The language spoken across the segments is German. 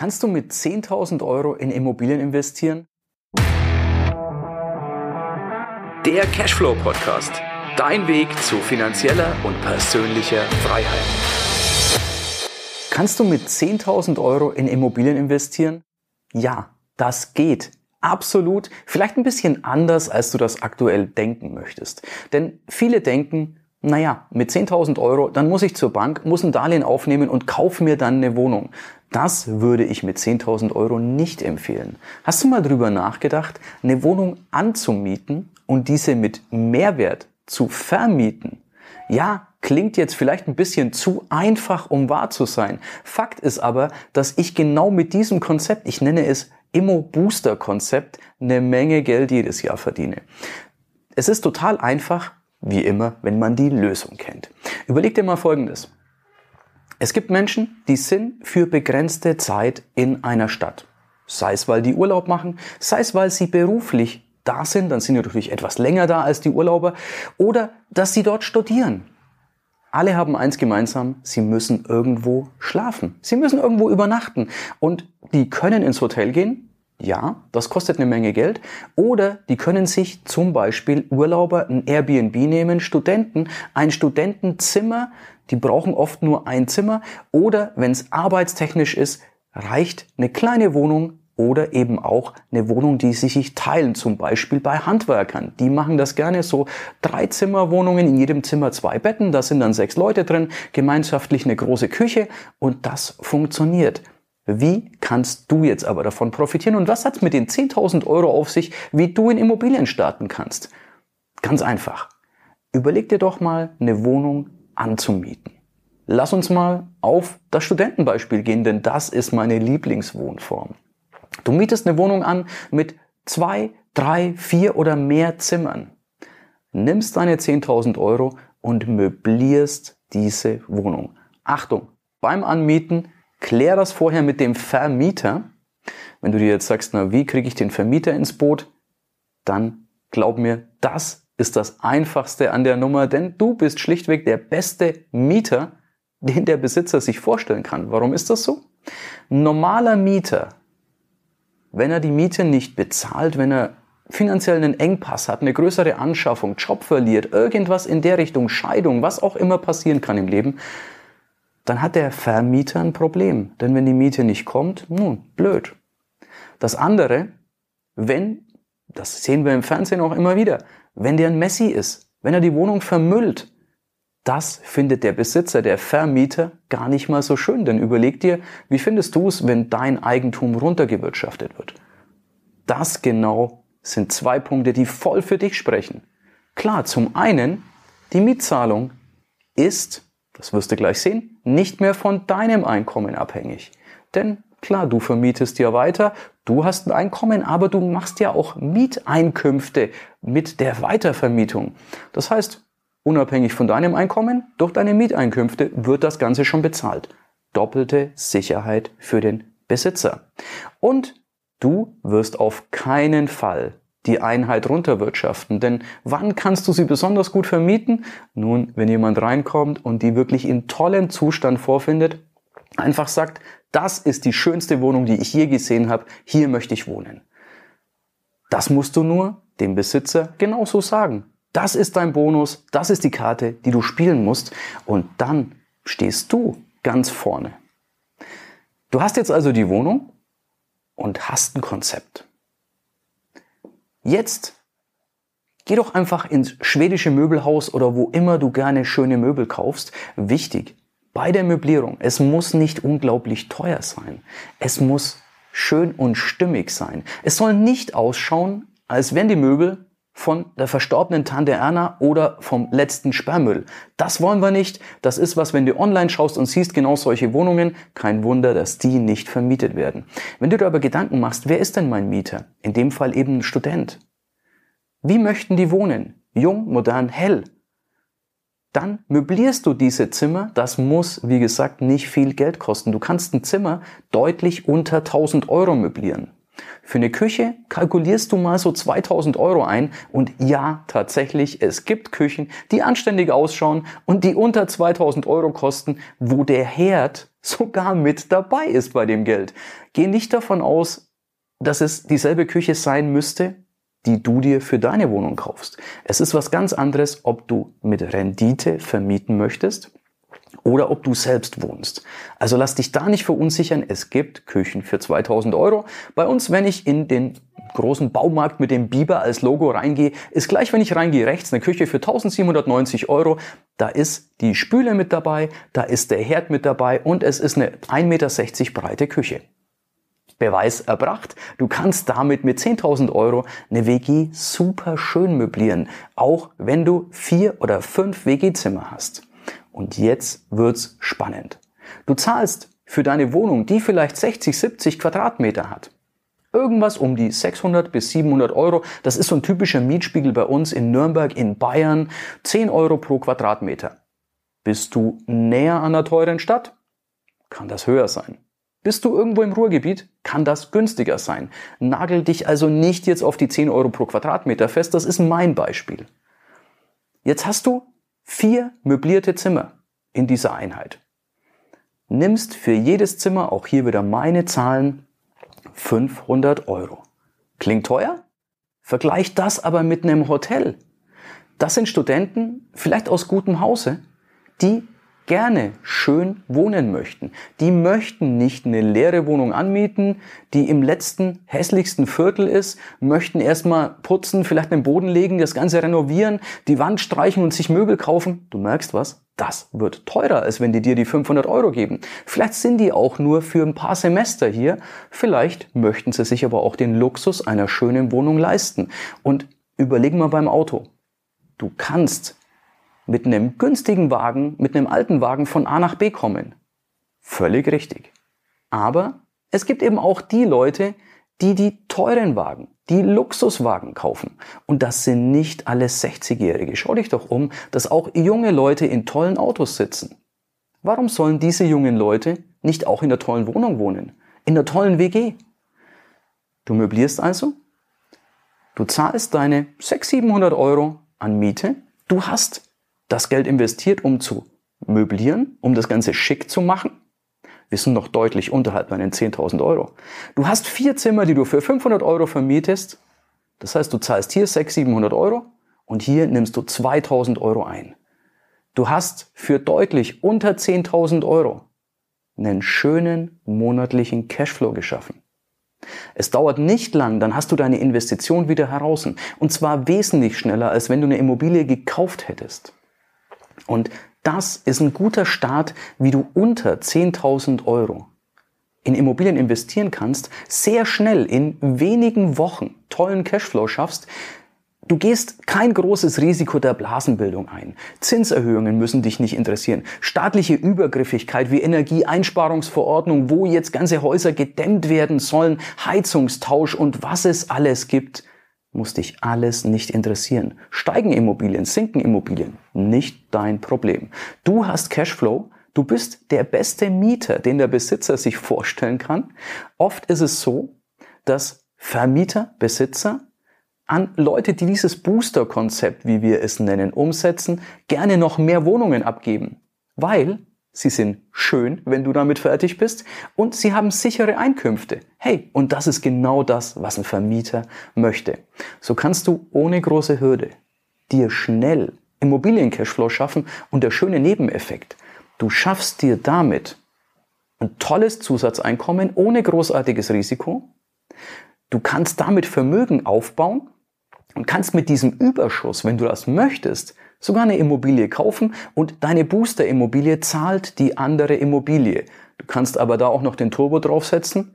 Kannst du mit 10.000 Euro in Immobilien investieren? Der Cashflow Podcast. Dein Weg zu finanzieller und persönlicher Freiheit. Kannst du mit 10.000 Euro in Immobilien investieren? Ja, das geht. Absolut. Vielleicht ein bisschen anders, als du das aktuell denken möchtest. Denn viele denken, naja, mit 10.000 Euro, dann muss ich zur Bank, muss ein Darlehen aufnehmen und kaufe mir dann eine Wohnung. Das würde ich mit 10.000 Euro nicht empfehlen. Hast du mal drüber nachgedacht, eine Wohnung anzumieten und diese mit Mehrwert zu vermieten? Ja, klingt jetzt vielleicht ein bisschen zu einfach, um wahr zu sein. Fakt ist aber, dass ich genau mit diesem Konzept, ich nenne es Immo-Booster-Konzept, eine Menge Geld jedes Jahr verdiene. Es ist total einfach, wie immer, wenn man die Lösung kennt. Überleg dir mal Folgendes. Es gibt Menschen, die sind für begrenzte Zeit in einer Stadt. Sei es, weil die Urlaub machen, sei es, weil sie beruflich da sind, dann sind sie natürlich etwas länger da als die Urlauber, oder dass sie dort studieren. Alle haben eins gemeinsam, sie müssen irgendwo schlafen. Sie müssen irgendwo übernachten. Und die können ins Hotel gehen, ja, das kostet eine Menge Geld. Oder die können sich zum Beispiel Urlauber ein Airbnb nehmen, Studenten, ein Studentenzimmer, die brauchen oft nur ein Zimmer. Oder wenn es arbeitstechnisch ist, reicht eine kleine Wohnung oder eben auch eine Wohnung, die sie sich teilen, zum Beispiel bei Handwerkern. Die machen das gerne so drei Zimmerwohnungen, in jedem Zimmer zwei Betten, da sind dann sechs Leute drin, gemeinschaftlich eine große Küche und das funktioniert. Wie kannst du jetzt aber davon profitieren und was hat es mit den 10.000 Euro auf sich, wie du in Immobilien starten kannst? Ganz einfach. Überleg dir doch mal eine Wohnung anzumieten. Lass uns mal auf das Studentenbeispiel gehen, denn das ist meine Lieblingswohnform. Du mietest eine Wohnung an mit zwei, drei, vier oder mehr Zimmern. Nimmst deine 10.000 Euro und möblierst diese Wohnung. Achtung, beim Anmieten Klär das vorher mit dem Vermieter. Wenn du dir jetzt sagst, na, wie kriege ich den Vermieter ins Boot? Dann glaub mir, das ist das einfachste an der Nummer, denn du bist schlichtweg der beste Mieter, den der Besitzer sich vorstellen kann. Warum ist das so? Normaler Mieter, wenn er die Miete nicht bezahlt, wenn er finanziell einen Engpass hat, eine größere Anschaffung, Job verliert, irgendwas in der Richtung, Scheidung, was auch immer passieren kann im Leben, dann hat der Vermieter ein Problem. Denn wenn die Miete nicht kommt, nun, blöd. Das andere, wenn, das sehen wir im Fernsehen auch immer wieder, wenn der ein Messi ist, wenn er die Wohnung vermüllt, das findet der Besitzer, der Vermieter gar nicht mal so schön. Denn überleg dir, wie findest du es, wenn dein Eigentum runtergewirtschaftet wird? Das genau sind zwei Punkte, die voll für dich sprechen. Klar, zum einen, die Mietzahlung ist das wirst du gleich sehen, nicht mehr von deinem Einkommen abhängig. Denn klar, du vermietest ja weiter, du hast ein Einkommen, aber du machst ja auch Mieteinkünfte mit der Weitervermietung. Das heißt, unabhängig von deinem Einkommen, durch deine Mieteinkünfte wird das Ganze schon bezahlt. Doppelte Sicherheit für den Besitzer. Und du wirst auf keinen Fall die Einheit runterwirtschaften. Denn wann kannst du sie besonders gut vermieten? Nun, wenn jemand reinkommt und die wirklich in tollem Zustand vorfindet, einfach sagt, das ist die schönste Wohnung, die ich je gesehen habe, hier möchte ich wohnen. Das musst du nur dem Besitzer genauso sagen. Das ist dein Bonus, das ist die Karte, die du spielen musst und dann stehst du ganz vorne. Du hast jetzt also die Wohnung und hast ein Konzept. Jetzt geh doch einfach ins schwedische Möbelhaus oder wo immer du gerne schöne Möbel kaufst. Wichtig, bei der Möblierung, es muss nicht unglaublich teuer sein. Es muss schön und stimmig sein. Es soll nicht ausschauen, als wären die Möbel von der verstorbenen Tante Erna oder vom letzten Sperrmüll. Das wollen wir nicht. Das ist was, wenn du online schaust und siehst genau solche Wohnungen, kein Wunder, dass die nicht vermietet werden. Wenn du dir aber Gedanken machst, wer ist denn mein Mieter? In dem Fall eben ein Student. Wie möchten die wohnen? Jung, modern, hell. Dann möblierst du diese Zimmer. Das muss, wie gesagt, nicht viel Geld kosten. Du kannst ein Zimmer deutlich unter 1000 Euro möblieren. Für eine Küche kalkulierst du mal so 2000 Euro ein und ja, tatsächlich, es gibt Küchen, die anständig ausschauen und die unter 2000 Euro kosten, wo der Herd sogar mit dabei ist bei dem Geld. Geh nicht davon aus, dass es dieselbe Küche sein müsste, die du dir für deine Wohnung kaufst. Es ist was ganz anderes, ob du mit Rendite vermieten möchtest oder ob du selbst wohnst. Also lass dich da nicht verunsichern. Es gibt Küchen für 2000 Euro. Bei uns, wenn ich in den großen Baumarkt mit dem Biber als Logo reingehe, ist gleich, wenn ich reingehe, rechts eine Küche für 1790 Euro. Da ist die Spüle mit dabei, da ist der Herd mit dabei und es ist eine 1,60 Meter breite Küche. Beweis erbracht. Du kannst damit mit 10.000 Euro eine WG super schön möblieren, auch wenn du vier oder fünf WG-Zimmer hast. Und jetzt wird's spannend. Du zahlst für deine Wohnung, die vielleicht 60, 70 Quadratmeter hat. Irgendwas um die 600 bis 700 Euro. Das ist so ein typischer Mietspiegel bei uns in Nürnberg, in Bayern. 10 Euro pro Quadratmeter. Bist du näher an einer teuren Stadt? Kann das höher sein. Bist du irgendwo im Ruhrgebiet? Kann das günstiger sein. Nagel dich also nicht jetzt auf die 10 Euro pro Quadratmeter fest. Das ist mein Beispiel. Jetzt hast du vier möblierte Zimmer in dieser Einheit. Nimmst für jedes Zimmer, auch hier wieder meine Zahlen, 500 Euro. Klingt teuer? Vergleich das aber mit einem Hotel. Das sind Studenten, vielleicht aus gutem Hause, die gerne schön wohnen möchten. Die möchten nicht eine leere Wohnung anmieten, die im letzten hässlichsten Viertel ist, möchten erstmal putzen, vielleicht den Boden legen, das Ganze renovieren, die Wand streichen und sich Möbel kaufen. Du merkst was? Das wird teurer, als wenn die dir die 500 Euro geben. Vielleicht sind die auch nur für ein paar Semester hier. Vielleicht möchten sie sich aber auch den Luxus einer schönen Wohnung leisten. Und überleg mal beim Auto. Du kannst mit einem günstigen Wagen, mit einem alten Wagen von A nach B kommen. Völlig richtig. Aber es gibt eben auch die Leute, die die teuren Wagen, die Luxuswagen kaufen. Und das sind nicht alle 60-Jährige. Schau dich doch um, dass auch junge Leute in tollen Autos sitzen. Warum sollen diese jungen Leute nicht auch in der tollen Wohnung wohnen? In der tollen WG? Du möblierst also? Du zahlst deine 600, 700 Euro an Miete. Du hast das Geld investiert, um zu möblieren, um das Ganze schick zu machen. Wir sind noch deutlich unterhalb bei den 10.000 Euro. Du hast vier Zimmer, die du für 500 Euro vermietest. Das heißt, du zahlst hier 600, 700 Euro und hier nimmst du 2.000 Euro ein. Du hast für deutlich unter 10.000 Euro einen schönen monatlichen Cashflow geschaffen. Es dauert nicht lang, dann hast du deine Investition wieder heraus. Und zwar wesentlich schneller, als wenn du eine Immobilie gekauft hättest. Und das ist ein guter Start, wie du unter 10.000 Euro in Immobilien investieren kannst, sehr schnell in wenigen Wochen tollen Cashflow schaffst. Du gehst kein großes Risiko der Blasenbildung ein. Zinserhöhungen müssen dich nicht interessieren. Staatliche Übergriffigkeit wie Energieeinsparungsverordnung, wo jetzt ganze Häuser gedämmt werden sollen, Heizungstausch und was es alles gibt muss dich alles nicht interessieren. Steigen Immobilien, sinken Immobilien, nicht dein Problem. Du hast Cashflow, du bist der beste Mieter, den der Besitzer sich vorstellen kann. Oft ist es so, dass Vermieter, Besitzer an Leute, die dieses Booster-Konzept, wie wir es nennen, umsetzen, gerne noch mehr Wohnungen abgeben, weil Sie sind schön, wenn du damit fertig bist und sie haben sichere Einkünfte. Hey, und das ist genau das, was ein Vermieter möchte. So kannst du ohne große Hürde dir schnell Immobilien-Cashflow schaffen und der schöne Nebeneffekt. Du schaffst dir damit ein tolles Zusatzeinkommen ohne großartiges Risiko. Du kannst damit Vermögen aufbauen und kannst mit diesem Überschuss, wenn du das möchtest, sogar eine Immobilie kaufen und deine Booster-Immobilie zahlt die andere Immobilie. Du kannst aber da auch noch den Turbo draufsetzen.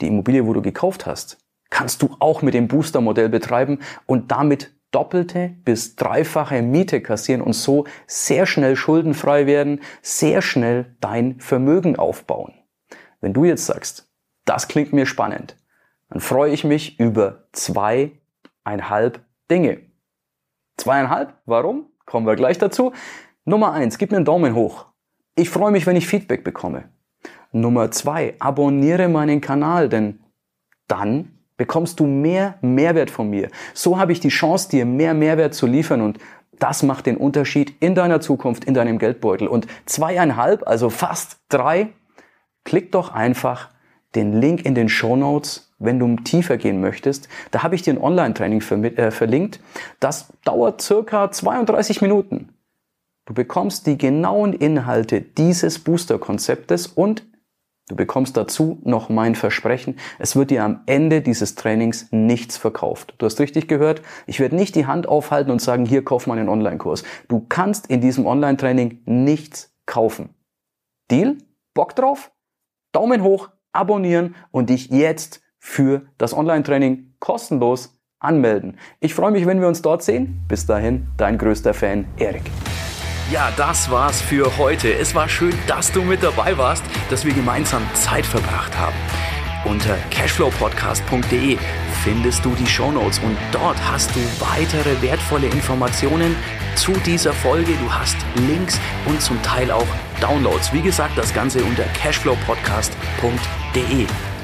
Die Immobilie, wo du gekauft hast, kannst du auch mit dem Booster-Modell betreiben und damit doppelte bis dreifache Miete kassieren und so sehr schnell schuldenfrei werden, sehr schnell dein Vermögen aufbauen. Wenn du jetzt sagst, das klingt mir spannend, dann freue ich mich über zweieinhalb Dinge. Zweieinhalb. Warum? Kommen wir gleich dazu. Nummer eins, gib mir einen Daumen hoch. Ich freue mich, wenn ich Feedback bekomme. Nummer zwei, abonniere meinen Kanal, denn dann bekommst du mehr Mehrwert von mir. So habe ich die Chance, dir mehr Mehrwert zu liefern und das macht den Unterschied in deiner Zukunft, in deinem Geldbeutel. Und zweieinhalb, also fast drei, klick doch einfach den Link in den Show Notes, wenn du tiefer gehen möchtest. Da habe ich dir ein Online-Training äh, verlinkt. Das dauert circa 32 Minuten. Du bekommst die genauen Inhalte dieses Booster-Konzeptes und du bekommst dazu noch mein Versprechen, es wird dir am Ende dieses Trainings nichts verkauft. Du hast richtig gehört, ich werde nicht die Hand aufhalten und sagen, hier kauf mal einen Online-Kurs. Du kannst in diesem Online-Training nichts kaufen. Deal? Bock drauf? Daumen hoch, abonnieren und dich jetzt für das Online-Training kostenlos anmelden. Ich freue mich, wenn wir uns dort sehen. Bis dahin, dein größter Fan, Erik. Ja, das war's für heute. Es war schön, dass du mit dabei warst, dass wir gemeinsam Zeit verbracht haben. Unter cashflowpodcast.de findest du die Shownotes und dort hast du weitere wertvolle Informationen zu dieser Folge. Du hast Links und zum Teil auch Downloads. Wie gesagt, das Ganze unter cashflowpodcast.de.